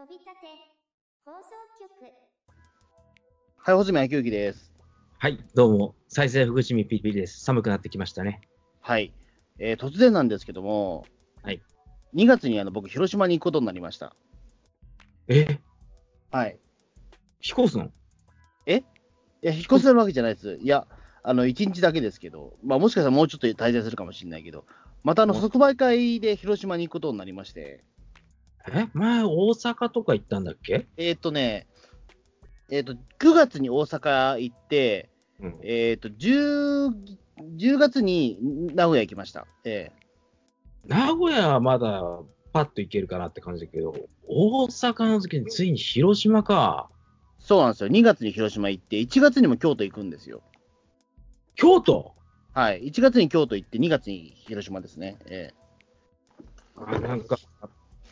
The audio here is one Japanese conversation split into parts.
飛び立て放送局はい、穂積明之です。はい、どうも、再生福島ピリピリです。寒くなってきましたね。はい、えー突然なんですけども、はい、2月にあの僕、広島に行くことになりました。え？はい。飛行すのいや、引っ越せるわけじゃないです。いや、あの、1日だけですけど、まあ、もしかしたらもうちょっと滞在するかもしれないけど、またあの、うん即売会で広島に行くことになりまして、え前、大阪とか行ったんだっけ？えーっ、とね、えーっ、と、9月に大阪行って、うん。えーっ、と、10、10月に名古屋行きました。え名古屋はまだパッと行けるかなって感じだけど、大阪の時についに広島か。ーそうなんですよ。2月に広島行って、1月にも京都行くんですよ。京都？はい。1月に京都行って、2月に広島ですね。えあなんか、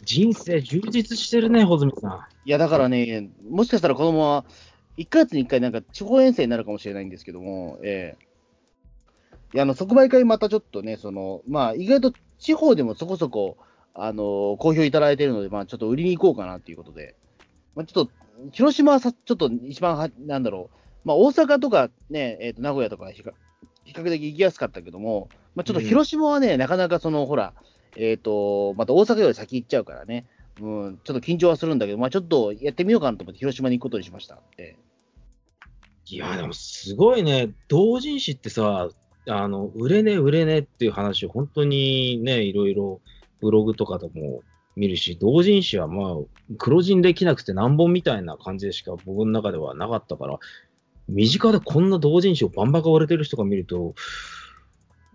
人生充実してるね、穂積さん。えいや、だからね、もしかしたら子供は、1ヶ月に1回なんか地方遠征になるかもしれないんですけども、ええ。いや、あの、即売会またちょっとね、その、まあ、意外と地方でもそこそこ、あの、好評いただいているので、まあ、ちょっと売りに行こうかなっていうことで、まあ、ちょっと、広島はさ、ちょっと一番は、なんだろう、まあ、大阪とかね、えっ、と、名古屋とか比較比較的行きやすかったけども、まあ、ちょっと広島はね、なかなかその、ほら、えっ、と、また大阪より先行っちゃうからね、うん、ちょっと緊張はするんだけど、まあ、ちょっとやってみようかなと思って、広島に行くことにしましたって。いや、でもすごいね、同人誌ってさ、あの、売れね、売れねっていう話を本当にね、いろいろブログとかでも見るし、同人誌はまあ、黒人できなくて何本みたいな感じでしか僕の中ではなかったから、身近でこんな同人誌をバンバカ売れてる人が見ると、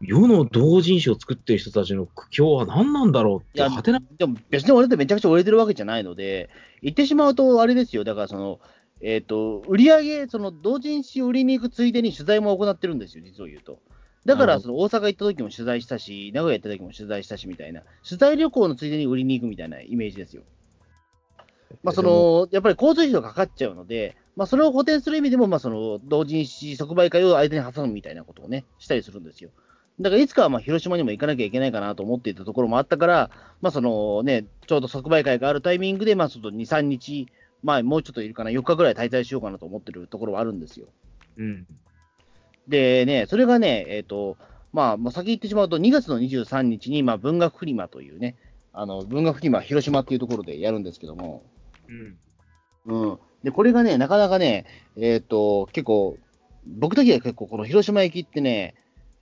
世の同人誌を作ってる人たちの苦境は何なんだろうって、いやはてな、でも別に俺ってめちゃくちゃ売れてるわけじゃないので、言ってしまうとあれですよ、だからその、えっ、と、売り上げ、その同人誌を売りに行くついでに取材も行ってるんですよ、実を言うと。だから、その大阪行った時も取材したし、名古屋行った時も取材したしみたいな、取材旅行のついでに売りに行くみたいなイメージですよ。まあ、その、やっぱり交通費がかかっちゃうので、まあ、それを補填する意味でも、まあ、その、同人誌即売会を相手に挟むみたいなことをね、したりするんですよ。だから、いつかはまあ広島にも行かなきゃいけないかなと思っていたところもあったから、まあ、そのね、ちょうど即売会があるタイミングで、まあ、ちょっと2、3日、まあ、もうちょっといるかな、4日ぐらい滞在しようかなと思ってるところはあるんですよ。うん。でね、それがね、えっ、と、まあ、まあ、先言ってしまうと、2月の23日に、まあ、文学フリマというね、あの、文学フリマ広島っていうところでやるんですけども、うん。うん。で、これがね、なかなかね、えっ、と、結構、僕的には結構、この広島駅ってね、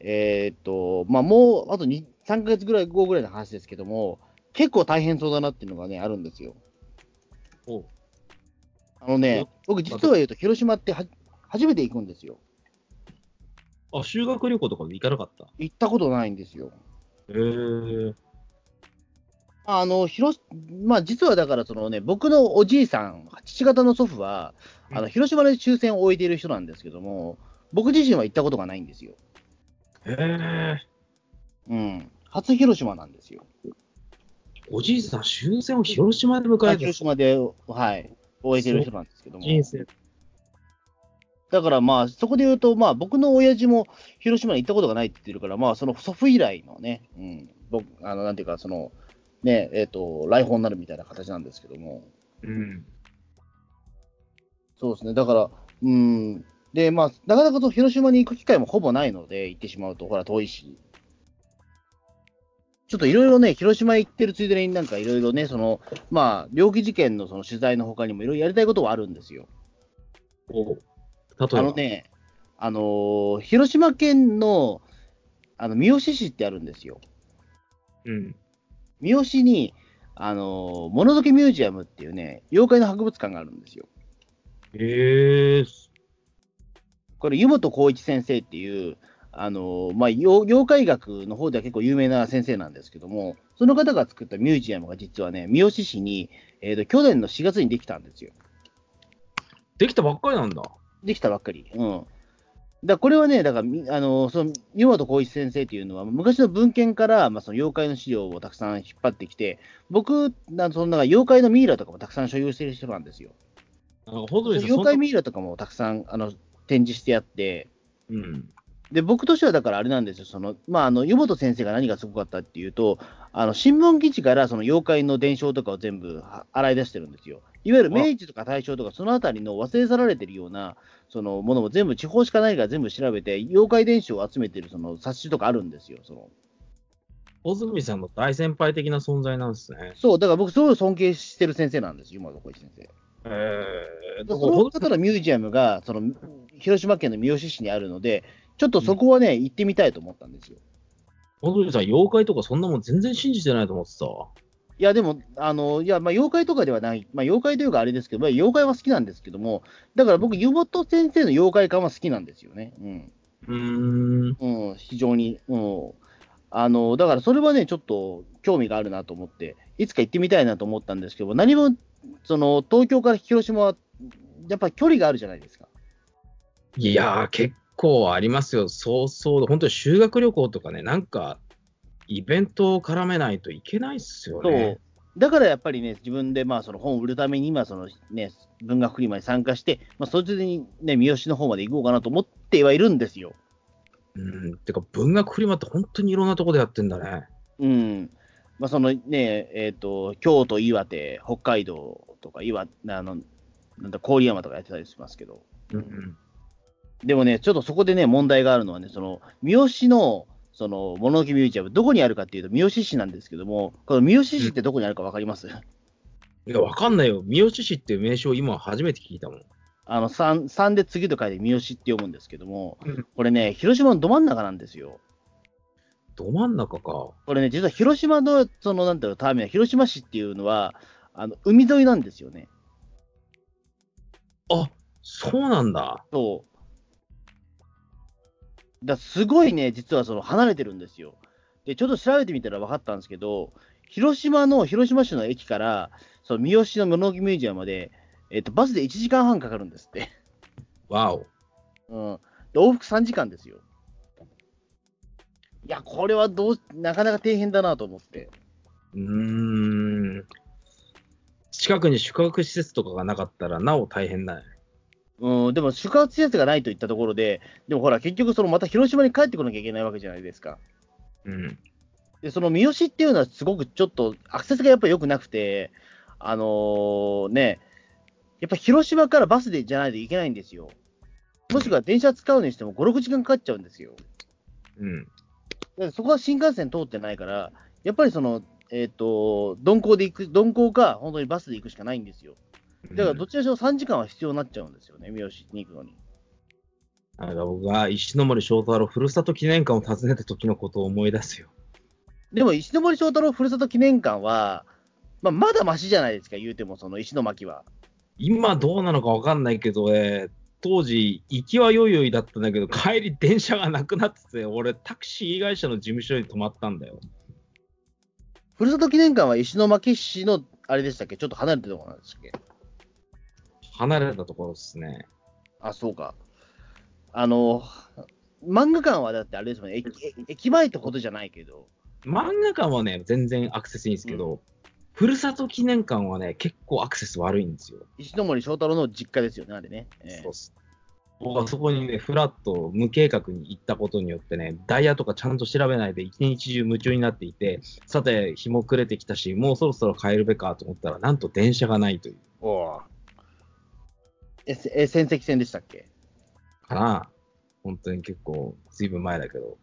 えっ、と、まあ、もう、あと2、3ヶ月ぐらい後ぐらいの話ですけども、結構大変そうだなっていうのがね、あるんですよ。おあのね、僕実は言うと、広島っては初めて行くんですよ。あ、修学旅行とかで行かなかった？行ったことないんですよ。へえ。あの、広し、まあ、実はだから、そのね、僕のおじいさん、父方の祖父は、あの、うん広島で終戦を終えている人なんですけども、僕自身は行ったことがないんですよ。へえ。うん。初広島なんですよ。おじいさん、終戦を広島で迎えて広島で、はい、終えている人なんですけども。人生。だからまあ、そこで言うと、まあ、僕の親父も広島に行ったことがないって言ってるから、まあ、その祖父以来のね、うん、僕、あの、なんていうか、その、ね、えっ、と、来訪になるみたいな形なんですけども。うん。そうですね。だから、うん。で、まあ、なかなかと広島に行く機会もほぼないので、行ってしまうと、ほら、遠いし。ちょっといろいろね、広島行ってるついでになんかいろいろね、その、まあ、猟奇事件のその取材の他にもいろいろやりたいことはあるんですよ。お例えば？あのね、あのー広島県の、あの、三好市ってあるんですよ。うん。三好に、あのーもののけミュージアムっていうね、妖怪の博物館があるんですよ。へえ。これ、湯本浩一先生っていう、あのまあ、妖妖怪学の方では結構有名な先生なんですけども、その方が作ったミュージアムが実はね、三好市に、えーと去年の4月にできたんですよ。できたばっかりなんだ。できたばっかり。うん。だこれはね、だから、みあのその湯本浩一先生っていうのは、昔の文献から、まあ、その妖怪の資料をたくさん引っ張ってきて、僕、なそのなんか妖怪のミイラとかもたくさん所有してる人なんですよ。なんか、ほど妖怪ミイラとかもたくさんあの展示してあって、うん。で、僕としてはだからあれなんですよ、その、まあ、あの、湯本先生が何がすごかったっていうと、あの、新聞記事からその妖怪の伝承とかを全部は洗い出してるんですよ。いわゆる明治とか大正とか、そのあたりの忘れ去られてるような、そのものも全部地方しかないから全部調べて、妖怪伝承を集めてるその冊子とかあるんですよ、その。小泉さんの大先輩的な存在なんですね。そう、だから僕すごい尊敬してる先生なんですよ、今の小石先生。ええその方のミュージアムが、その、広島県の三好市にあるので、ちょっとそこはね、行ってみたいと思ったんですよ。小泉さん、妖怪とかそんなもん全然信じてないと思ってたわ。いや、でも、あの、いや、まあ、妖怪とかではない、まあ、妖怪というかあれですけど、まあ、妖怪は好きなんですけども、だから僕、湯本先生の妖怪感は好きなんですよね。うん。うーん。うん、非常に。うん。あの、だからそれはね、ちょっと興味があるなと思って、いつか行ってみたいなと思ったんですけど、何も、その、東京から広島は、やっぱり距離があるじゃないですか。いやー、結構ありますよ。そうそう。本当に修学旅行とかね、なんか、イベントを絡めないといけないっすよそうね。。だからやっぱりね、自分でまあその本を売るために今、そのね、文学フリマに参加して、まあ、それでにね、三好の方まで行こうかなと思ってはいるんですよ。うん。てか、文学フリマって本当にいろんなとこでやってんだね。うん。まあ、そのね、えっ、と、京都、岩手、北海道とか、岩、あの、なんだ、郡山とかやってたりしますけど。うん。でもね、ちょっとそこでね、問題があるのはね、その、三好の、その、物置ミュージアム、どこにあるかっていうと、三好市なんですけども、この三好市ってどこにあるかわかります、いや、わかんないよ。三好市っていう名称、今初めて聞いたもん。あの、3、三で次と書いて三好って読むんですけどもうん、これね、広島のど真ん中なんですよ。ど真ん中か。これね、実は広島の、その、なんていうの、ターミナル、広島市っていうのは、あの、海沿いなんですよね。あ、そうなんだ。そう。だすごいね、実はその離れてるんですよ。で、ちょっと調べてみたら分かったんですけど、広島の、広島市の駅から、その三好の物置ミュージアムまで、えっと、バスで1時間半かかるんですって。わお。うん。で、往復3時間ですよ。いや、これはどう、なかなか大変だなと思って。うーん。近くに宿泊施設とかがなかったら、なお大変だね。うん、でも宿泊施設がないといったところで、でもほら、結局、そのまた広島に帰ってこなきゃいけないわけじゃないですか。うん。で、その三好っていうのはすごくちょっとアクセスがやっぱり良くなくて、あのーね、やっぱ広島からバスでじゃないといけないんですよ。もしくは電車使うにしても5、6時間かかっちゃうんですよ。うん。だからそこは新幹線通ってないから、やっぱりその、えっ、と、鈍行で行く、鈍行か、本当にバスで行くしかないんですよ。だからどちらにしろ3時間は必要になっちゃうんですよね、三好に行くのに。なんか僕が石森章太郎ふるさと記念館を訪ねた時のことを思い出すよ。でも、石森章太郎ふるさと記念館は、まあ、まだマシじゃないですか、言うても、その石巻は。今どうなのかわかんないけど、えー当時、行きはよいよいだったんだけど、帰り電車がなくなってて、俺、タクシー会社の事務所に泊まったんだよ。ふるさと記念館は石巻市の、あれでしたっけ？ちょっと離れてるところなんでしたっけ？離れたところですね。あ、そうか。あの、漫画館はだってあれですもんね、駅駅前ってことじゃないけど、漫画館はね、全然アクセスいいんですけど、ふるさと記念館はね、結構アクセス悪いんですよ。石森章太郎の実家ですよね、あれね。ええそうっす。僕はそこにね、フラット無計画に行ったことによってね、ダイヤとかちゃんと調べないで一日中夢中になっていて、さて、日も暮れてきたし、もうそろそろ帰るべかと思ったら、なんと電車がないという。おうえ、せえ仙石線でしたっけ？かな。本当に結構、ずいぶん前だけど。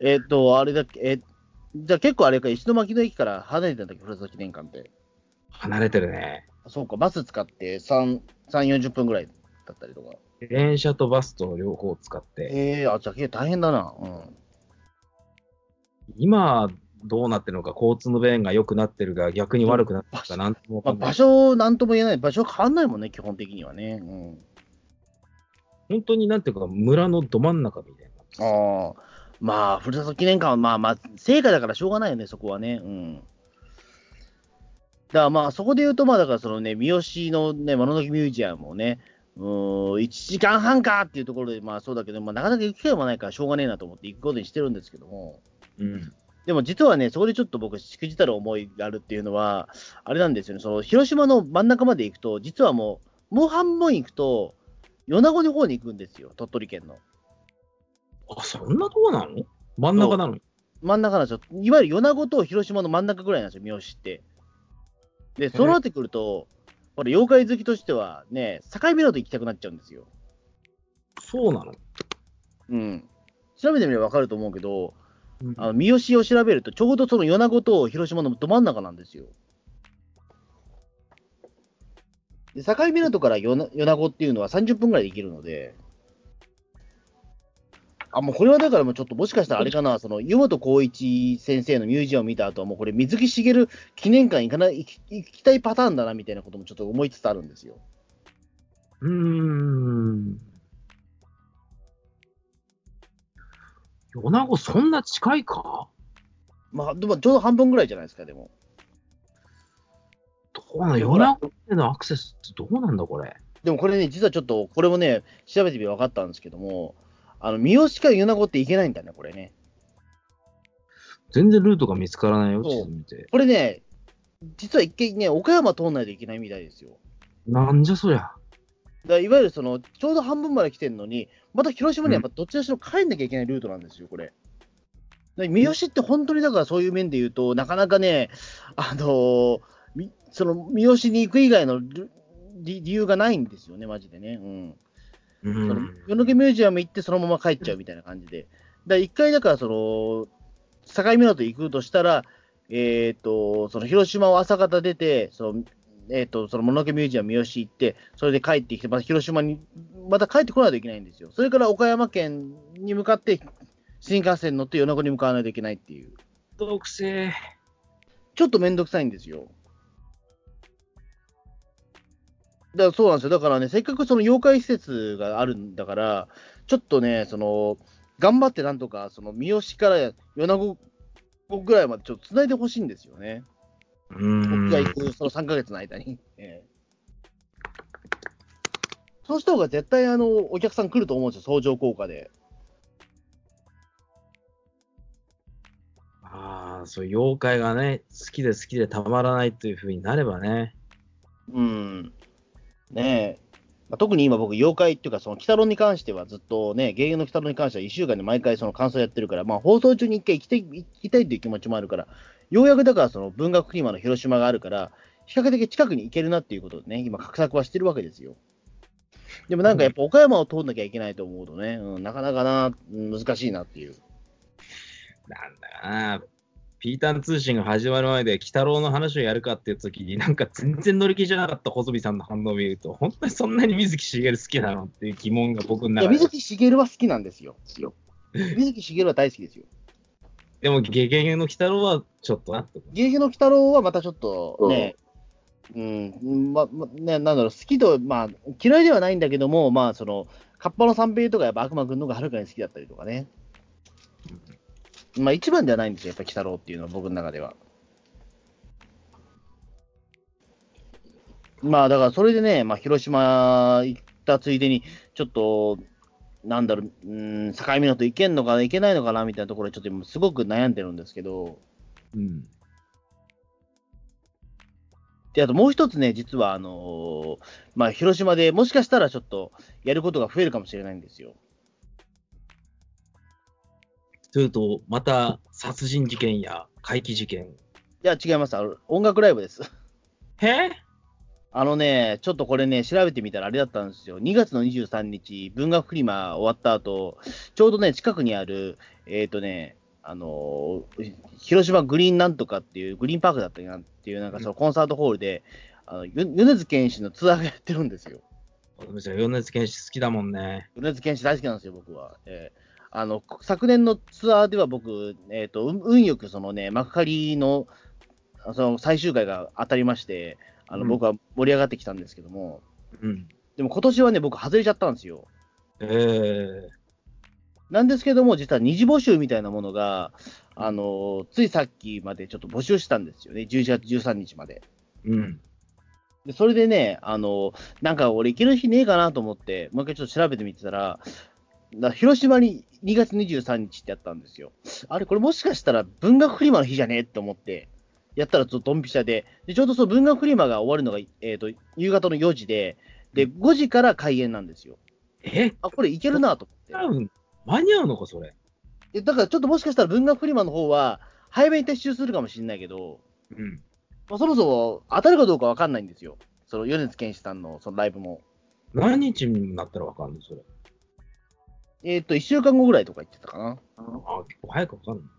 えっ、と、あれだっけ、え、じゃあ結構あれか、石巻の駅から離れてたんだっけ、ふるさと記念館って。離れてるね。そうか、バス使って3、3、40分ぐらいだったりとか。電車とバスと両方使って。ええあ、じゃあ結構大変だな。うん。今、どうなってるのか、交通の便が良くなってるが、逆に悪くなってるか、なんともわまあ。場所、なんとも言えない。場所変わんないもんね、基本的にはね。うん。本当になんていうか、村のど真ん中みたいな。ああ、まあ、ふるさと記念館は、まあまあ、成果だからしょうがないよね、そこはね。うん。だからまあ、そこで言うと、まあ、だからそのね、三好のね、物置ミュージアムをね、うーん、1時間半かっていうところで、まあそうだけど、まあ、なかなか行く機会もないからしょうがねえなと思って行くことにしてるんですけども、うん。でも実はね、そこでちょっと僕、しくじたる思いがあるっていうのは、あれなんですよね、その広島の真ん中まで行くと、実はもう、もう半分行くと、米子の方に行くんですよ、鳥取県の。あ、そんなとこなの？真ん中なのに？真ん中なんですよ。いわゆる米子と広島の真ん中ぐらいなんですよ、三好って。で、そうなってくると、これ、妖怪好きとしてはね、境港行きたくなっちゃうんですよ。そうなの？うん。調べてみれば分かると思うけど、あの三好を調べると、ちょうどその米子と広島のど真ん中なんですよ。で境港から米子っていうのは30分ぐらいで行けるので、あ、もうこれはだからもうちょっともしかしたらあれかな、その湯本浩一先生のミュージアムを見た後は、もうこれ水木しげる記念館行かない行き行きたいパターンだなみたいなこともちょっと思いつつあるんですよ。うーん。米子そんな近いか？まあ、でもちょうど半分ぐらいじゃないですか、でも。どうなの米子へのアクセスってどうなんだこれ？でもこれね、実はちょっと、これもね、調べてみて分かったんですけども、あの、三好から米子って行けないんだね、これね。全然ルートが見つからないよ、地図見て。これね、実は一回ね、岡山通んないといけないみたいですよ。なんじゃそりゃ。だいわゆるその、ちょうど半分まで来てるのに、また広島にやっぱどっちらしろ帰んなきゃいけないルートなんですよ、これ。三好って本当にだからそういう面で言うと、なかなかね、あのーみその三好に行く以外のル理理由がないんですよね、マジでね。うん。うそのミュージアム行ってそのまま帰っちゃうみたいな感じで。だ一回だからその、境港行くとしたら、えっ、と、その広島を朝方出て、その、えっ、と、その物のけミュージアム三好行って、それで帰ってきて、また広島に、また帰ってこないといけないんですよ。それから岡山県に向かって、新幹線に乗って米子に向かわないといけないっていう。独性。ちょっとめんどくさいんですよ。だからそうなんですよ。だからね、せっかくその妖怪施設があるんだから、ちょっとね、その、頑張ってなんとか、その三好から米子ぐらいまでちょっと繋いでほしいんですよね。僕が行くその3ヶ月の間に。ええそうした方が絶対あの、お客さん来ると思うんですよ、相乗効果で。ああ、そう、妖怪がね、好きで好きでたまらないというふうになればね。うん。ねえ。まあ、特に今僕、妖怪っていうか、その、鬼太郎に関してはずっとね、芸人の鬼太郎に関しては1週間で毎回その感想やってるから、まあ放送中に一回行きたい、行きたいっていう気持ちもあるから、ようやくだからその文学フリマの広島があるから、比較的近くに行けるなっていうことでね、今画策はしてるわけですよ。でもなんかやっぱ岡山を通んなきゃいけないと思うとね、うん、なかなかな、うん難しいなっていう。なんだかな。ピーターン通信が始まる前で、鬼太郎の話をやるかっていう時に、なんか全然乗り気じゃなかった細見さんの反応を見ると、本当にそんなに水木しげる好きなのっていう疑問が僕の中で。水木しげるは好きなんですよ。水木しげるは大好きですよ。でも、ゲゲゲの鬼太郎はちょっとなって。ゲゲゲの鬼太郎はまたちょっとね、うん、ま、ま、ね、なんだろう、好きと、まあ、嫌いではないんだけども、まあ、その、カッパの三平とかやっぱ悪魔くんの方がはるかに好きだったりとかね。まあ、一番ではないんですよ、やっぱ鬼太郎っていうのは僕の中では。まあ、だからそれでね、まあ、広島行ったついでに、ちょっと、なんだろう、うん、境港行けんのかな、行けないのかな、みたいなところで、ちょっと今すごく悩んでるんですけど、うん。で、あともう一つね、実は、あのーまあ、広島でもしかしたらちょっとやることが増えるかもしれないんですよ。というと、また殺人事件や怪奇事件。いや、違います。あの音楽ライブです。へあのね、ちょっとこれね、調べてみたらあれだったんですよ。2月の23日、文学フリマ終わった後、ちょうどね、近くにある、えっ、とね、あのー広島グリーンなんとかっていう、グリーンパークだったかなっていう、なんかそのコンサートホールで、あの、ゆ米津玄師のツアーがやってるんですよ。米津玄師好きだもんね。米津玄師大好きなんですよ、僕は。えーあの昨年のツアーでは僕、えーと運運よくそのね、幕張のその最終回が当たりまして、あのうん僕は盛り上がってきたんですけども、うん。でも今年はね、僕、外れちゃったんですよ。えー、なんですけども、実は二次募集みたいなものが、あのついさっきまでちょっと募集したんですよね、11月13日まで。うん。でそれでね、あのなんか俺、行ける日ねえかなと思って、もう一回ちょっと調べてみてたら、だ広島に2月23日ってやったんですよ。あれ、これもしかしたら文学フリマの日じゃねえって思って、やったらちょっとドンピシャで、でちょうどその文学フリマが終わるのが、えー、と夕方の4時で、で5時から開演なんですよ。え？あ、これいけるなと思って。間に合うのか、それ。えだからちょっともしかしたら文学フリマの方は、早めに撤収するかもしれないけど、うん。まあ、そろそろ当たるかどうかわかんないんですよ。その米津玄師さんのそのライブも。何日になったらわかんない、それ？えっ、と、1週間後ぐらいとか言ってたかな。あ結構早くわかんないね。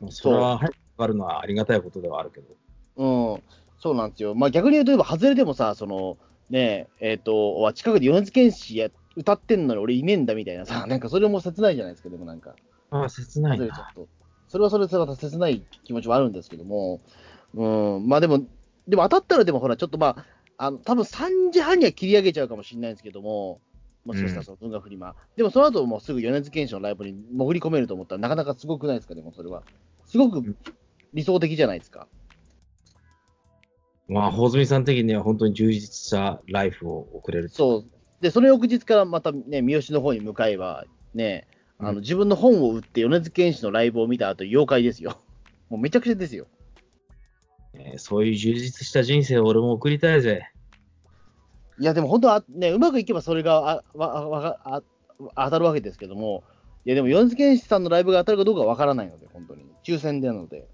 まあ、それは早くわかるのはありがたいことではあるけど。うん、そうなんですよ。まあ逆に言うと、例えば、外れでもさ、その、ねえ、えっ、と、わ近くで米津玄師や歌ってんのに俺いねえんだみたいなさ、なんかそれも切ないじゃないですか、でもなんか。ああ、切ないな。それはそれでまた切ない気持ちはあるんですけども、うん、まあでも、でも当たったらでもほら、ちょっとまあ、あの、多分3時半には切り上げちゃうかもしれないんですけども、もしかしたらその文学フリマ。でもその後もうすぐ米津玄師のライブに潜り込めると思ったらなかなかすごくないですか、でもそれは。すごく理想的じゃないですか。まあ、穂積さん的には本当に充実したライフを送れる。そう。で、その翌日からまたね、三好の方に向かえば、ね、あの、うん自分の本を売って米津玄師のライブを見た後、妖怪ですよ。もうめちゃくちゃですよ。えーそういう充実した人生を俺も送りたいぜ。いや、でも本当はね、うまくいけばそれがあわわあ当たるわけですけども、いや、でも米津玄師さんのライブが当たるかどうかわからないので、本当に。抽選でなので。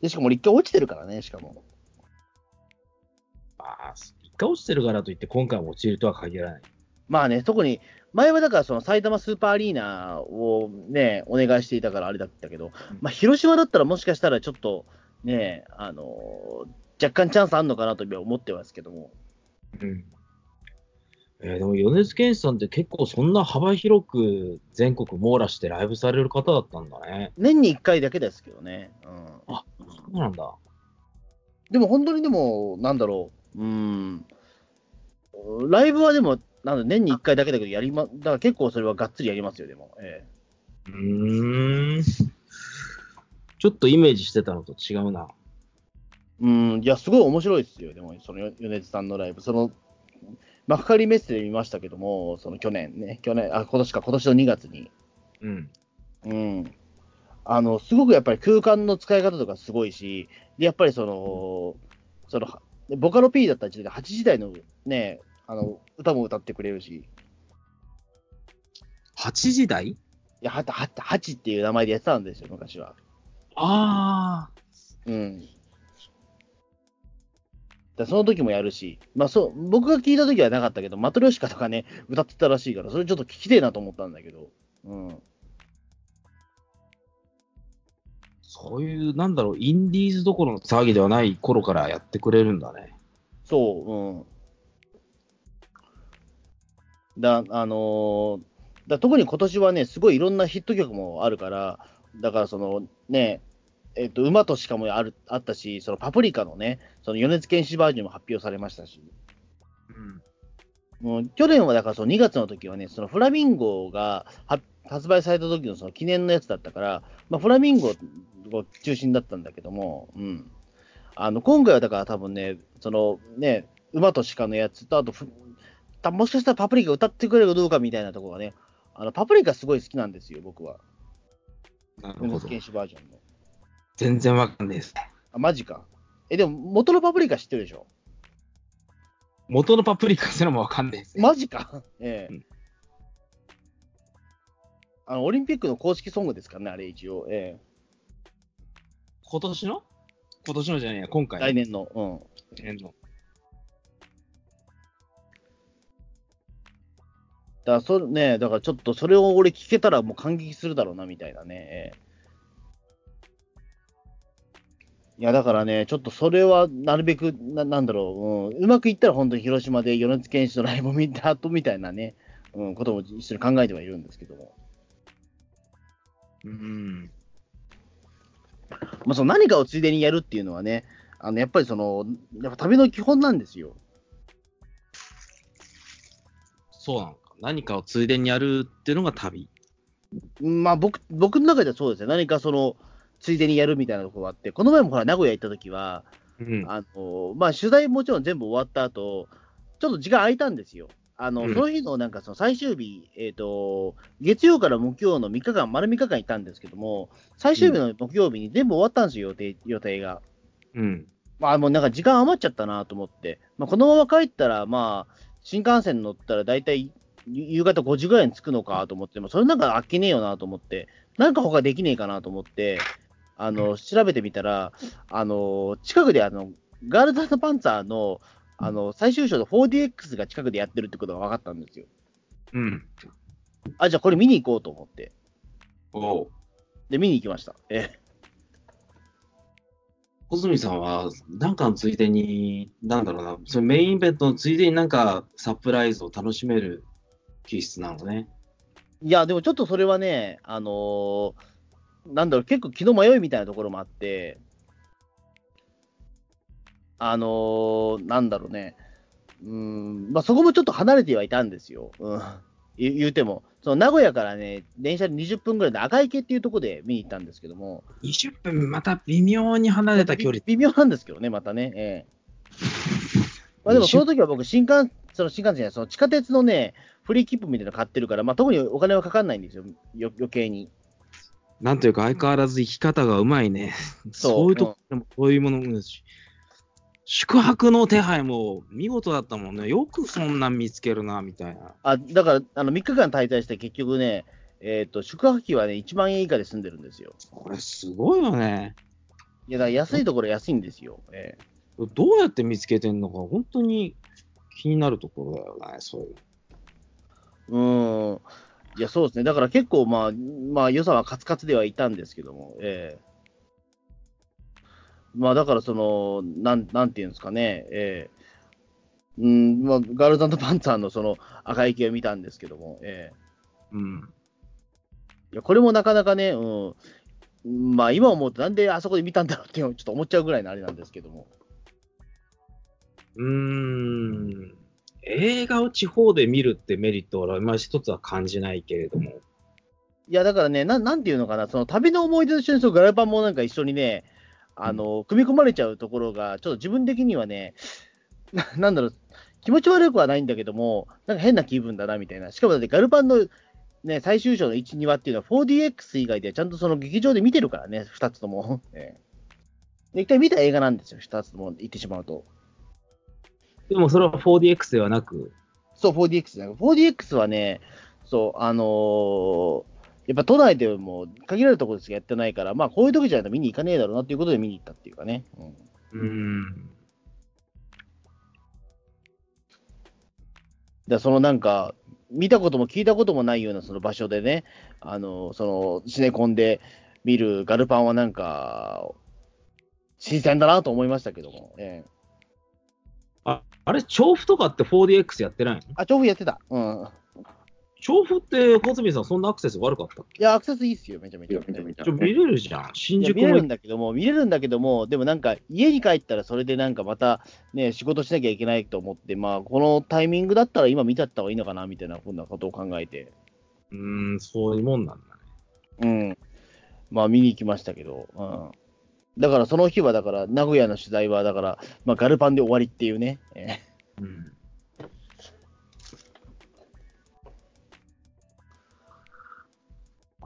で、しかも俺一回落ちてるからね、しかも。まあ、一回落ちてるからといって今回も落ちるとは限らない。まあね、特に、前はだからその埼玉スーパーアリーナをね、お願いしていたからあれだったけど、まあ広島だったらもしかしたらちょっとね、あの若干チャンスあんのかなとは思ってますけども。うん。えーでも米津玄師さんって結構そんな幅広く全国網羅してライブされる方だったんだね。年に1回だけですけどね。うん、あ、そうなんだ。でも本当にでも、なんだろう、うーん、ライブはでも、なんだ年に1回だけだけど、やりま、だから結構それはがっつりやりますよ、でも。えうーん。ちょっとイメージしてたのと違うな。えうん、いや、すごい面白いですよ、でも、その米津さんのライブ。その、幕張メッセで見ましたけども、その去年ね、去年、あ、今年か、今年の2月に。うん。うん。あの、すごくやっぱり空間の使い方とかすごいし、でやっぱりその、その、ボカロ P だった時代で8時代のね、あの、歌も歌ってくれるし、8時台？いや、はた、はた、ハチっていう名前でやってたんですよ、昔は。ああ。うん。だその時もやるし、まあそう、僕が聞いた時はなかったけど、マトリョシカとかね、歌ってたらしいから、それちょっと聞きてえなと思ったんだけど、うん。そういう、なんだろう、インディーズどころの騒ぎではない頃からやってくれるんだね。そう、うん。だ、あのーだ特に今年はね、すごいいろんなヒット曲もあるから、だからそのね、えっと、馬と鹿もあるあったし、そのパプリカのね、その米津玄師バージョンも発表されましたし、うん。もう去年はだからその2月の時はね、そのフラミンゴがは発売された時のその記念のやつだったから、まあ、フラミンゴが中心だったんだけども、うん。あの、今回はだから多分ね、そのね、馬と鹿のやつと、あとふ、たもしかしたらパプリカ歌ってくれるかどうかみたいなところがね、あの、パプリカすごい好きなんですよ、僕は。なるほど。米津玄師バージョンの。全然わかんないです。あ、マジか。え、でも元のパプリカ知ってるでしょ？元のパプリカすらもわかんないです。マジか。ええうんあの、オリンピックの公式ソングですからね、あれ一応。え今年の？今年のじゃないや、今回え来年の。うん。来年の。だから、それね、だからちょっとそれを俺聞けたらもう感激するだろうな、みたいなね。ええいや、だからね、ちょっとそれはなるべく、ななんだろう、うん、うまくいったら本当に広島で米津玄師のライブを見た後みたいなね、うん、ことも一緒に考えてはいるんですけども。うん。まあ、その何かをついでにやるっていうのはね、あのやっぱりその、やっぱ旅の基本なんですよ。そうなのか。何かをついでにやるっていうのが旅。まあ僕、僕の中ではそうですね、何かその、ついでにやるみたいなところがあって、この前もほら、名古屋行った時は、うん。あの、まあ取材もちろん全部終わった後、ちょっと時間空いたんですよ。あの、うんその日のなんかその最終日、えっ、と、月曜から木曜の3日間、丸3日間行ったんですけども、最終日の木曜日に全部終わったんですよ、予定予定が。うん。まあもうなんか時間余っちゃったなと思って、まあ、このまま帰ったら、まあ、新幹線乗ったら大体夕方5時ぐらいに着くのかと思っても、それなんか飽きねえよなと思って、なんか他できねえかなと思って、あの、調べてみたら、あの、近くであの、ガールズパンツァーの、あの、最終章の 4DX が近くでやってるってことが分かったんですよ。うん。あ、じゃあこれ見に行こうと思って。おう。で、見に行きました。ええ。小泉さんは、なんかのついでに、なんだろうな、そのメインイベントのついでになんかサプライズを楽しめる気質なのね。いや、でもちょっとそれはね、あのーなんだろう、結構気の迷いみたいなところもあって、あのーなんだろうね、うーん、まあ、そこもちょっと離れてはいたんですよ。うん、言言うても、その名古屋からね、電車で20分ぐらいで赤池っていうところで見に行ったんですけども、20分、また微妙に離れた距離。微妙なんですけどね、またね。ええまあ、でもその時は僕、新幹その新幹線やその地下鉄のね、フリー切符みたいなの買ってるから、まあ、特にお金はかかんないんですよ、よ余計に。なんというか相変わらず生き方がうまいね。そうそういうとこでもそういうものですし。宿泊の手配も見事だったもんね。よくそんなん見つけるな、みたいな。あだからあの3日間滞在して、結局ね、えーと、宿泊費はね、1万円以下で済んでるんですよ。これすごいよね。いや、だから安いところ安いんですよ。ええどうやって見つけてんのか、本当に気になるところだよね、そういう。うーん。いや、そうですね。だから結構、まあ、まあ、予算はカツカツではいたんですけども、ええまあ、だから、その、なん、なんていうんですかね、ええうん、まあ、ガールズパンツァーのその赤い木を見たんですけども、ええうん。いや、これもなかなかね、うん、まあ、今思うと、なんであそこで見たんだろうっていうのをちょっと思っちゃうぐらいのあれなんですけども。うーん。映画を地方で見るってメリットは、今一つは感じないけれども。いや、だからね、なんなんていうのかな、その旅の思い出と一緒にそのガラパンもなんか一緒にね、あの、組み込まれちゃうところが、ちょっと自分的にはね、ななんだろう、気持ち悪くはないんだけども、なんか変な気分だなみたいな。しかもだってガルパンのね、最終章の1、2話っていうのは 4DX 以外ではちゃんとその劇場で見てるからね、2つとも。ええで一回見た映画なんですよ、2つとも言ってしまうと。でもそれは 4DX ではなく、そう、4DX ね。4DX はね、そう、あのーやっぱ都内でも限られたところでしかやってないから、まあこういう時じゃないと見に行かねえだろうなっていうことで見に行ったっていうかね。うん、うーん。でそのなんか、見たことも聞いたこともないようなその場所でね、あのそのシネコンで見るガルパンはなんか、新鮮だなと思いましたけども。ええあ、あれ、調布とかって 4DX やってないの？あ、調布やってた。うん。調布って、小泉さん、そんなアクセス悪かったっけ？いや、アクセスいいっすよ、めちゃめちゃ。めちゃめちゃ見れるじゃん。新宿も見れるんだけども、見れるんだけども、でもなんか、家に帰ったらそれでなんかまたね、仕事しなきゃいけないと思って、まあ、このタイミングだったら今見ちゃった方がいいのかな、みたいな、こんなことを考えて、うーん、そういうもんなんだね。うん。まあ、見に行きましたけど、うん。だからその日は、だから、名古屋の取材は、だから、まあ、ガルパンで終わりっていうね。えうん。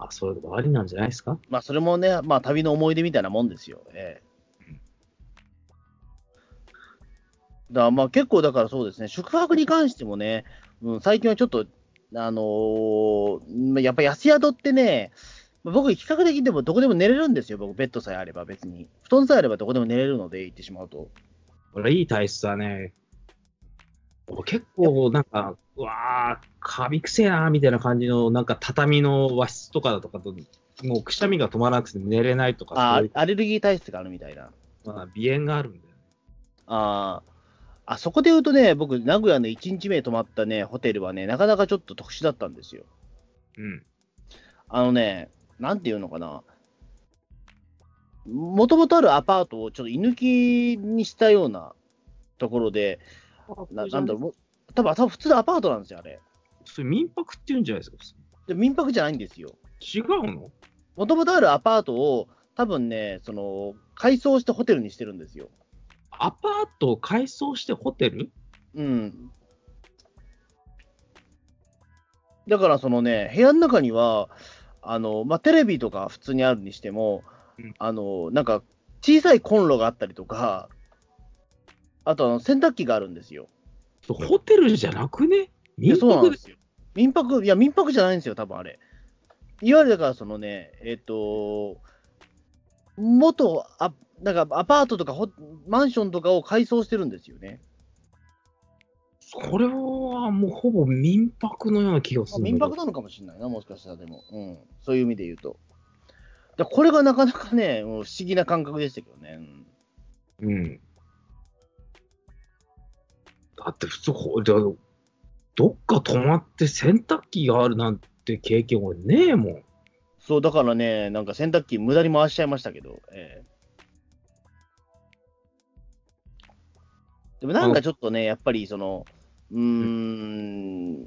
まあ、それで終わりなんじゃないですか？ーまあ、それもね、まあ、旅の思い出みたいなもんですよ。ええだからまあ結構だからそうですね、宿泊に関してもね、うん、最近はちょっと、あのーまあやっぱ安宿ってね、まあ僕、比較的でもどこでも寝れるんですよ、僕、ベッドさえあれば別に。布団さえあればどこでも寝れるので、行ってしまうと。これいい体質だね。俺結構、なんか、うわー、カビくせえなーみたいな感じの、なんか畳の和室とかだとかと、もうくしゃみが止まらなくて寝れないとか、あアレルギー体質があるみたいな。まあ、鼻炎があるんだよね。あーあ、そこで言うとね、僕、名古屋の1日目泊まったね、ホテルはね、なかなかちょっと特殊だったんですよ。うん。あのね、なんていうのかな。もともとあるアパートをちょっと居抜きにしたようなところで、ななんだろう、多分多分普通のアパートなんですよ、あれ。それ民泊って言うんじゃないですかで民泊じゃないんですよ。違うの？もともとあるアパートを、多分ね、その、改装してホテルにしてるんですよ。アパートを改装してホテル？うん。だからそのね、部屋の中には、あの、まあ、テレビとか普通にあるにしても、うんあの、なんか、小さいコンロがあったりとか、あとあの洗濯機があるんですよ。ホテルじゃなくね？民泊で？そうなんですよ。民泊、いや、民泊じゃないんですよ、多分あれ。いわゆるだから、そのね、えっ、と、元あ、なんかアパートとかホマンションとかを改装してるんですよね。これはもうほぼ民泊のような気がする民泊なのかもしれないな、もしかしたらでも。うん。そういう意味で言うと。だこれがなかなかね、もう不思議な感覚でしたけどね。うんうん。だって普通どっか泊まって洗濯機があるなんて経験俺ねえもん。そう、だからね、なんか洗濯機無駄に回しちゃいましたけど、ええでもなんかちょっとね、やっぱりその、うーん、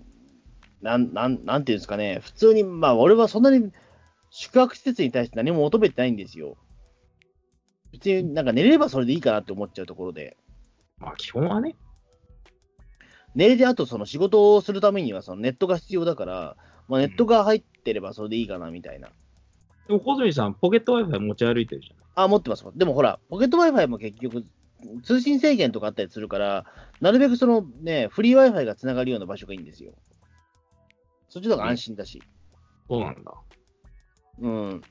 なん、なん、なんていうんですかね、普通に、まあ俺はそんなに宿泊施設に対して何も求めてないんですよ。別になんか寝れればそれでいいかなって思っちゃうところで。まあ基本はね。寝れて、あとその仕事をするためにはそのネットが必要だから、まあ、ネットが入ってればそれでいいかなみたいな。でも小泉さん、ポケット Wi-Fi 持ち歩いてるじゃん。あ、持ってます。でもほら、ポケット Wi-Fi も結局、通信制限とかあったりするから、なるべくそのね、フリー Wi-Fi がつながるような場所がいいんですよ。そっちの方が安心だし。そうなんだ。うん。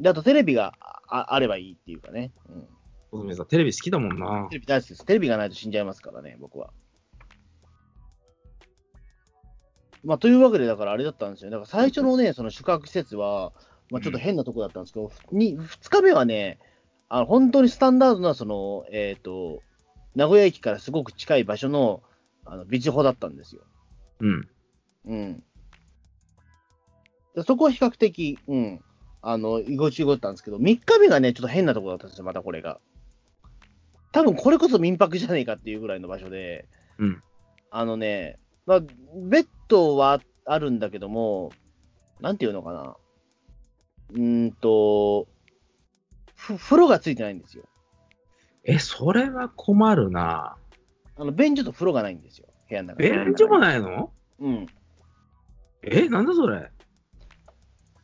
で、あとテレビがああればいいっていうかね。うん。小泉さん、テレビ好きだもんなテ。レビ大好きです。テレビがないと死んじゃいますからね、僕は。まあ、というわけで、だからあれだったんですよ。だから最初のね、その宿泊施設は、まあ、ちょっと変なとこだったんですけど、に2日目はね、あの本当にスタンダードな、その、えっ、と、名古屋駅からすごく近い場所の、あの、ビジホだったんですよ。うん。うん。でそこは比較的、うん、あの、居心地よかったんですけど、3日目がね、ちょっと変なとこだったんですよ、またこれが。多分これこそ民泊じゃねえかっていうぐらいの場所で、うん。あのね、まあ、ベッドはあるんだけども、なんていうのかな。うーんと、ふ風呂がついてないんですよ。え、それは困るな。あの、便所と風呂がないんですよ、部屋の中に。便所もないの？うん。え、なんだそれ？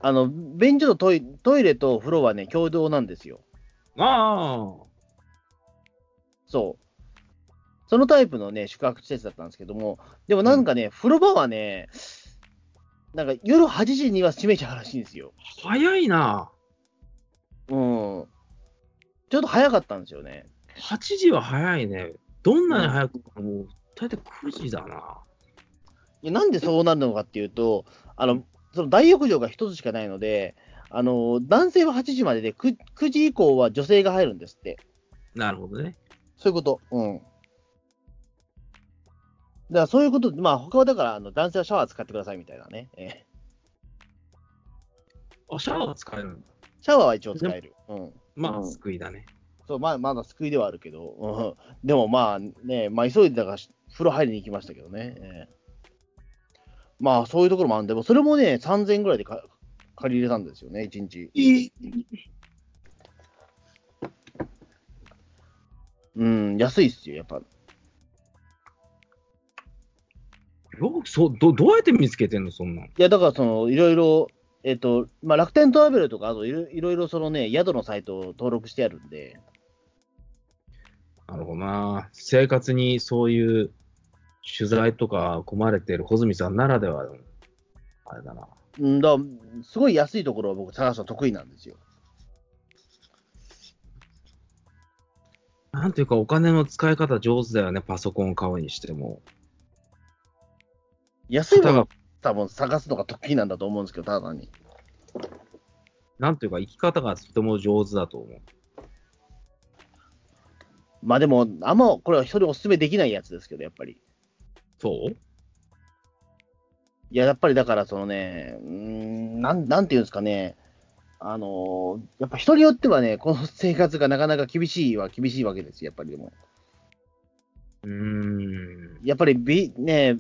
あの、便所とトイトイレと風呂はね、共同なんですよ。ああ。そう。そのタイプのね、宿泊施設だったんですけども、でもなんかね、風呂場はね、なんか夜8時には閉めちゃうらしいんですよ。早いな。うん。ちょっと早かったんですよね。8時は早いね。どんなに早くもう、大体9時だな。いやなんでそうなるのかっていうと、あの、その大浴場が一つしかないので、あの、男性は8時までで9、9時以降は女性が入るんですって。なるほどね。そういうこと。うん。だからそういうこと、まあ他はだからあの男性はシャワー使ってくださいみたいなね。えあ、シャワー使えるんだ。ーシャワーは一応使える。うん。まあ、うん救いだね。そう、まあ、まだ救いではあるけど、うん、でもまあね、まあ急いでだから風呂入りに行きましたけどね。えーまあそういうところもあるんで、もうそれもね、3000円ぐらいでか借り入れたんですよね、1日。うん、安いっすよ、やっぱ。よそうどどうやって見つけてんの、そんなん。いや、だからその、いろいろ、えっ、と、まあ楽天トラベルとか、あといろいろいろそのね、宿のサイトを登録してあるんで、なるほどな。生活にそういう取材とか込まれてる穂積さんならではの、あれだな。うん、だすごい安いところを僕探すの得意なんですよ。なんていうか、お金の使い方上手だよね、パソコンを買うにしても。安いもの多分探すのが得意なんだと思うんですけど、ただに。なんていうか、生き方がとても上手だと思う。まあでも、あんまこれは人にお勧めできないやつですけど、やっぱり。そう？いや、やっぱりだから、そのね、うーん、なん、なんていうんですかね、あのーやっぱ人によってはね、この生活がなかなか厳しいは厳しいわけですよ、やっぱりでも。うーん。やっぱりび、ね、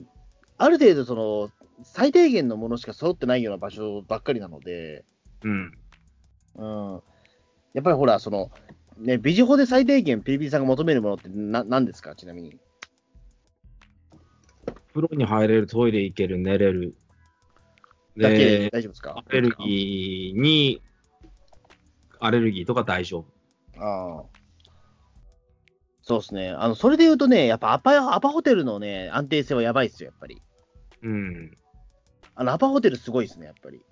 ある程度、その、最低限のものしか揃ってないような場所ばっかりなので、うん。うん。やっぱりほら、その、ね、ビジホで最低限ピリピリさんが求めるものってな、何ですか、ちなみに。風呂に入れる、トイレ行ける、寝れる。だけ大丈夫ですか？アレルギーに、アレルギーとか大丈夫。ああ。そうですね。あの、それで言うとね、やっぱアパ、アパホテルのね、安定性はやばいっすよ、やっぱり。うん。あの、アパホテルすごいですね、やっぱり。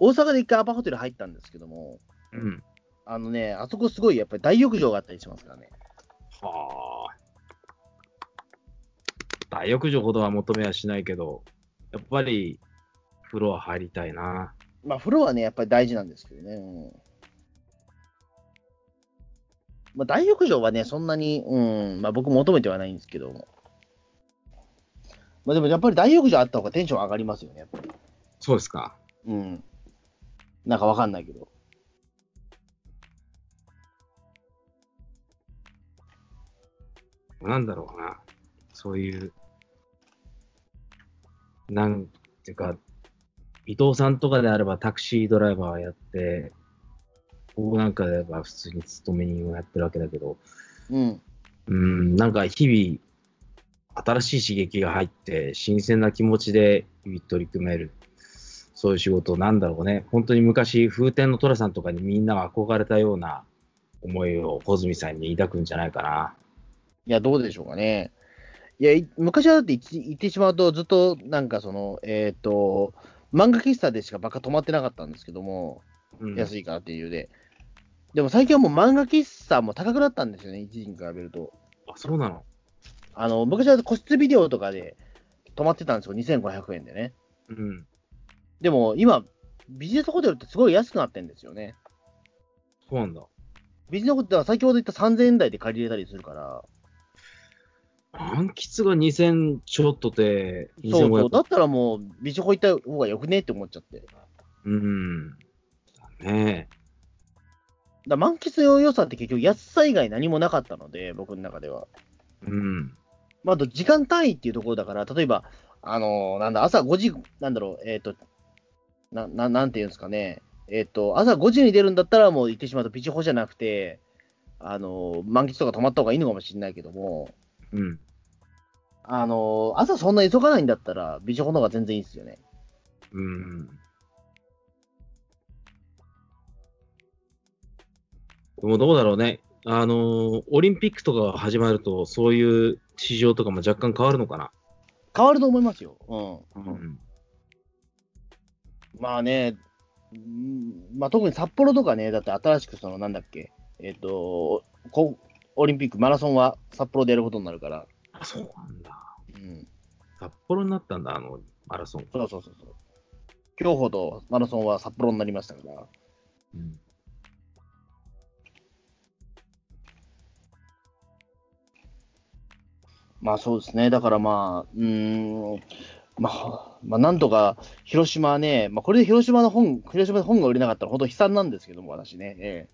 大阪で一回アパホテル入ったんですけども、うん。あのね、あそこすごい、やっぱり大浴場があったりしますからね。はあ。大浴場ほどは求めはしないけど、やっぱり風呂は入りたいな。まあ、風呂はね、やっぱり大事なんですけどね。うんまあ、大浴場はね、そんなに、うん、まあ僕求めてはないんですけども。まあでもやっぱり大浴場あった方がテンション上がりますよね、やっぱり。そうですか。うん。なんかわかんないけど。なんだろうな。そういう、なんていうか、伊藤さんとかであればタクシードライバーやって、僕なんかであれば普通に勤め人をやってるわけだけど、うん。うん、なんか日々、新しい刺激が入って、新鮮な気持ちで日々取り組める。そういう仕事、なんだろうね。本当に昔、風天の寅さんとかにみんなが憧れたような思いを小泉さんに抱くんじゃないかな。いや、どうでしょうかね。いや、い昔はだって言ってしまうと、ずっとなんかその、えっ、と、漫画喫茶でしかバカ止まってなかったんですけども、うん、安いからっていう理由で。でも最近はもう漫画喫茶も高くなったんですよね、一時に比べると。あ、そうなの？あの、昔は個室ビデオとかで泊まってたんですよ、2500円でね。うん。でも今、ビジネスホテルってすごい安くなってんですよね。そうなんだ。ビジネスホテルは先ほど言った3000円台で借りれたりするから、満喫が2000ちょっとで、そうそう、2500だったらもう、ビジホ行った方がよくね？って思っちゃって。うん。だねら満喫の良さって結局安さ以外何もなかったので、僕の中では。うん。まあ、あと時間単位っていうところだから、例えば、あのーなんだ、朝5時、なんだろう、えっ、と、な、ななんていうんですかね、えっ、と、朝5時に出るんだったら、もう行ってしまうと、ビジホじゃなくて、あのー満喫とか泊まった方がいいのかもしれないけども、うん。あのー朝そんな急がないんだったら、ビジホの方が全然いいですよね。うん。でもどうだろうね。あのーオリンピックとかが始まると、そういう市場とかも若干変わるのかな。変わると思いますよ。うん。うん。まあね、うんまあ、特に札幌とかね、だって新しくその、なんだっけ、えっ、とこ、オリンピック、マラソンは札幌でやることになるから、あ、そうなんだ。うん、札幌になったんだ、あの、マラソン。そうそうそうそう。競歩とマラソンは札幌になりましたから、うん。まあそうですね、だからまあ、うーん、まあ、まあ、なんとか広島はね、まあ、これで広島の本、広島で本が売れなかったら本当悲惨なんですけども、私ね、え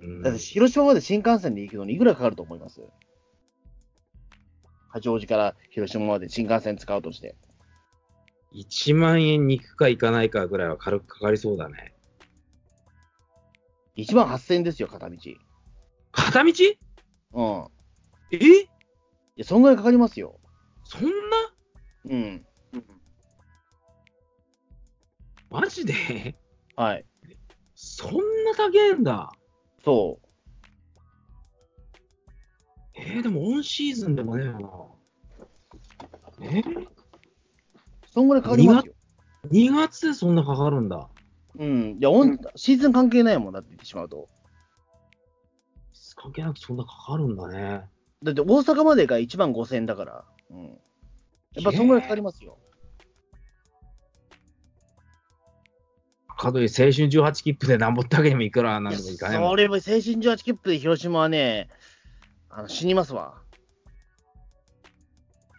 うん。えだって広島まで新幹線で行くのにいくらかかると思います？八王子から広島まで新幹線使うとして。1万円に行くか行かないかぐらいは軽くかかりそうだね。1万8000円ですよ、片道。片道？うん。え？いや、そんぐらいかかりますよ。そんな？うん。マジで？はい。そんな高えんだ。そう。えー、でもオンシーズンでもねえよな。えー、そんぐらいかかりますよ。2月でそんなかかるんだ。うん。いや、オンシーズン関係ないもんだって言ってしまうと。関係なくそんなかかるんだね。だって大阪までが1万5000円だから。うん。やっぱそんぐらいかかりますよ。かとい青春18切符でなんぼったけにもいくらなんでもいかないもん。それも青春18切符で広島はね、あの死にますわ。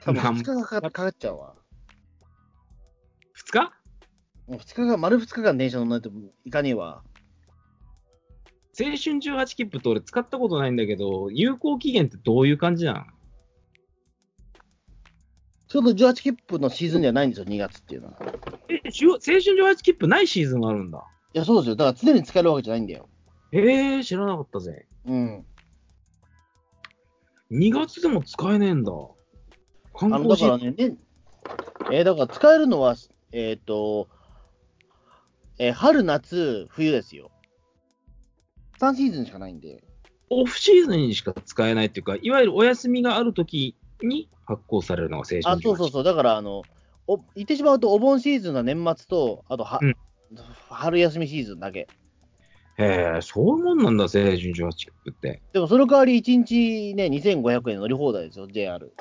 多分なん2日がかかかかっちゃうわ。2日？もう2日が、丸2日間電車乗んないといかねえわ。青春18切符って俺使ったことないんだけど、有効期限ってどういう感じなの？ちょうど18切符のシーズンではないんですよ、2月っていうのは。え、しゅ青春18切符ないシーズンがあるんだ。いや、そうですよ。だから常に使えるわけじゃないんだよ。えー、知らなかったぜ。うん。2月でも使えねえんだ。観あの、光シーだからね、ねえーだから使えるのは、えっ、と、えー春、夏、冬ですよ。3シーズンしかないんで。オフシーズンにしか使えないっていうか、いわゆるお休みがあるときに発行されるのが青春あ、そうそうそう、だから、あの、お言ってしまうと、お盆シーズンの年末と、あとは、うん春休みシーズンだけ。へえ、そういうもんなんだ、青春18切符って。でも、その代わり1日ね、2500円乗り放題ですよ、JR。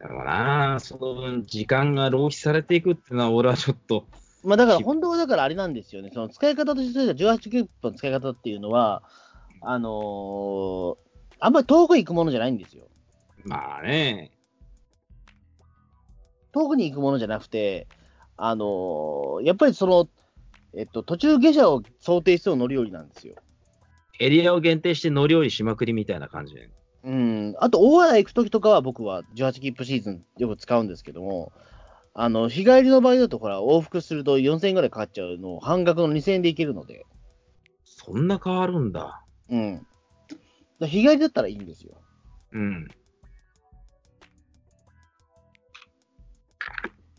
だからな、その分、時間が浪費されていくっていうのは、俺はちょっと、まあ、だから、本当はだからあれなんですよね、その使い方としては、18切符の使い方っていうのは、あのーあんまり遠く行くものじゃないんですよ。まあね、遠くに行くものじゃなくて、あのーやっぱりその、えっと、途中下車を想定しての乗り降りなんですよ。エリアを限定して乗り降りしまくりみたいな感じで。うん、あと、大原行くときとかは僕は18切符シーズンよく使うんですけども、あの、日帰りの場合だと、ほら、往復すると4000円ぐらいかかっちゃうのを半額の2000円で行けるので、そんな変わるんだ。うん。日帰りだったらいいんですよ。うん。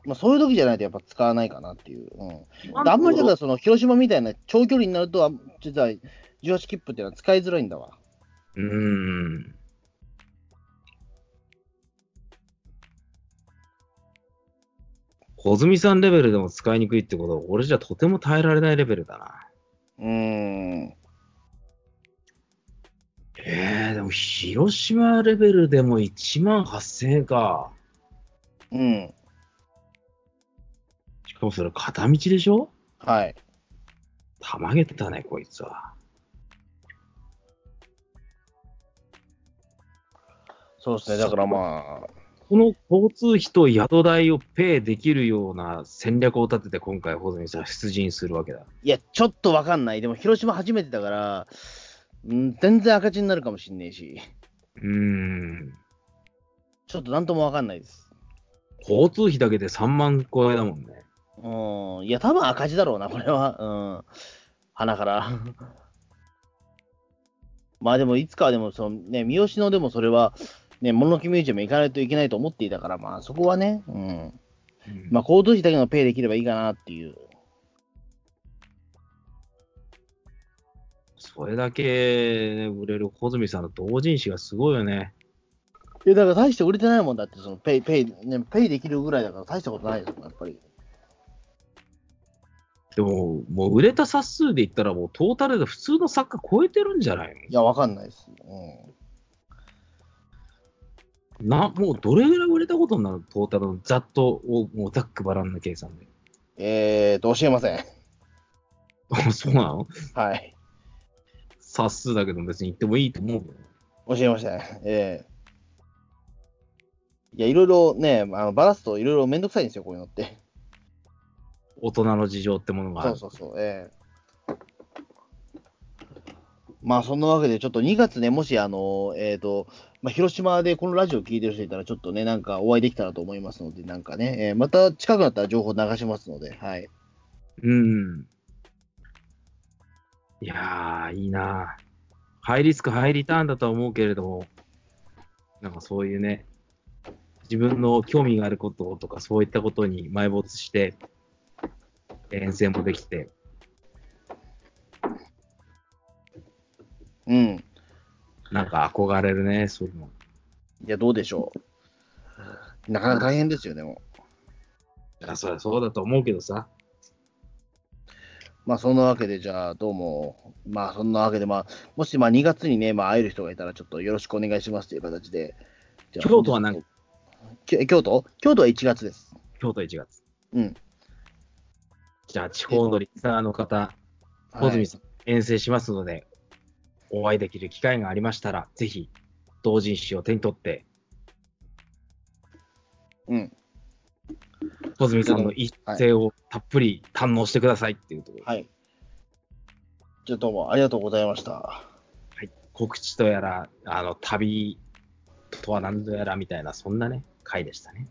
まあ、そういう時じゃないとやっぱ使わないかなっていう。うん。あんまりだから、その、広島みたいな長距離になると、あ実は18切符っていうのは使いづらいんだわ。うーん。小泉さんレベルでも使いにくいってことは、俺じゃとても耐えられないレベルだな。うーん。えー、でも広島レベルでも1万8000円か。うん。しかもそれ片道でしょ？はい。たまげてたね、こいつは。そうですね。だからまあ、この交通費と宿代をペイできるような戦略を立てて今回、穂積さん出陣するわけだ。いや、ちょっとわかんない。でも、広島初めてだから、うん、全然赤字になるかもしんねえし、うーん。ちょっとなんともわかんないです。交通費だけで3万超えだもんね。うん。いや、多分赤字だろうな、これは。うん。鼻から。まあでも、いつかはでも、そのね、三好のでもそれは、ね、モノノキミュージアム行かないといけないと思っていたから、まあそこはね、うん。まあ、交通費だけのペイできればいいかなっていう。それだけ売れる穂積さんの同人誌がすごいよね。いや、だから大して売れてないもんだって、そのペイ、ペイ、ね、ペイできるぐらいだから大したことないですもん、やっぱり。でも、もう売れた冊数で言ったら、もうトータルで普通の作家超えてるんじゃないいや、わかんないです。うん。のな、もうどれぐらい売れたことになる？トータルのざっと、をもうざっくばらんな計算で。えーと、教えません。あそうなの？はい。冊数だけど別に言ってもいいと思うよ。教えません。ええいや、いろいろね、あのバラすといろいろめんどくさいんですよ、こういうのって。大人の事情ってものがある。そうそうそう、ええまあ、そんなわけで、ちょっと2月ね、もし、あの、えっ、と、まあ、広島でこのラジオ聞いてる人いたら、ちょっとね、なんかお会いできたらと思いますので、なんかね、えーまた近くなったら情報流しますので、はい。うん。いやー、いいなハイリスク、ハイリターンだとは思うけれども、なんかそういうね、自分の興味があることとか、そういったことに埋没して、遠征もできて、うん。なんか憧れるね、そういうの。いや、どうでしょう。なかなか大変ですよ、でも。いや、そりゃそうだと思うけどさ。まあ、そんなわけで、じゃあ、どうも、まあ、そんなわけで、まあ、もし、まあ、2月にね、まあ、会える人がいたら、ちょっとよろしくお願いしますという形で。京都は何？き京都？京都は1月です。京都1月。うん。じゃあ、地方のリスナーの方、小泉さん、遠征しますので、お会いできる機会がありましたら、ぜひ、同人誌を手に取って、うん。小泉さんの一世をたっぷり堪能してくださいっていうところで、はい。じゃあ、どうもありがとうございました。はい告知とやら、あの、旅とは何ぞやらみたいな、そんなね、回でしたね。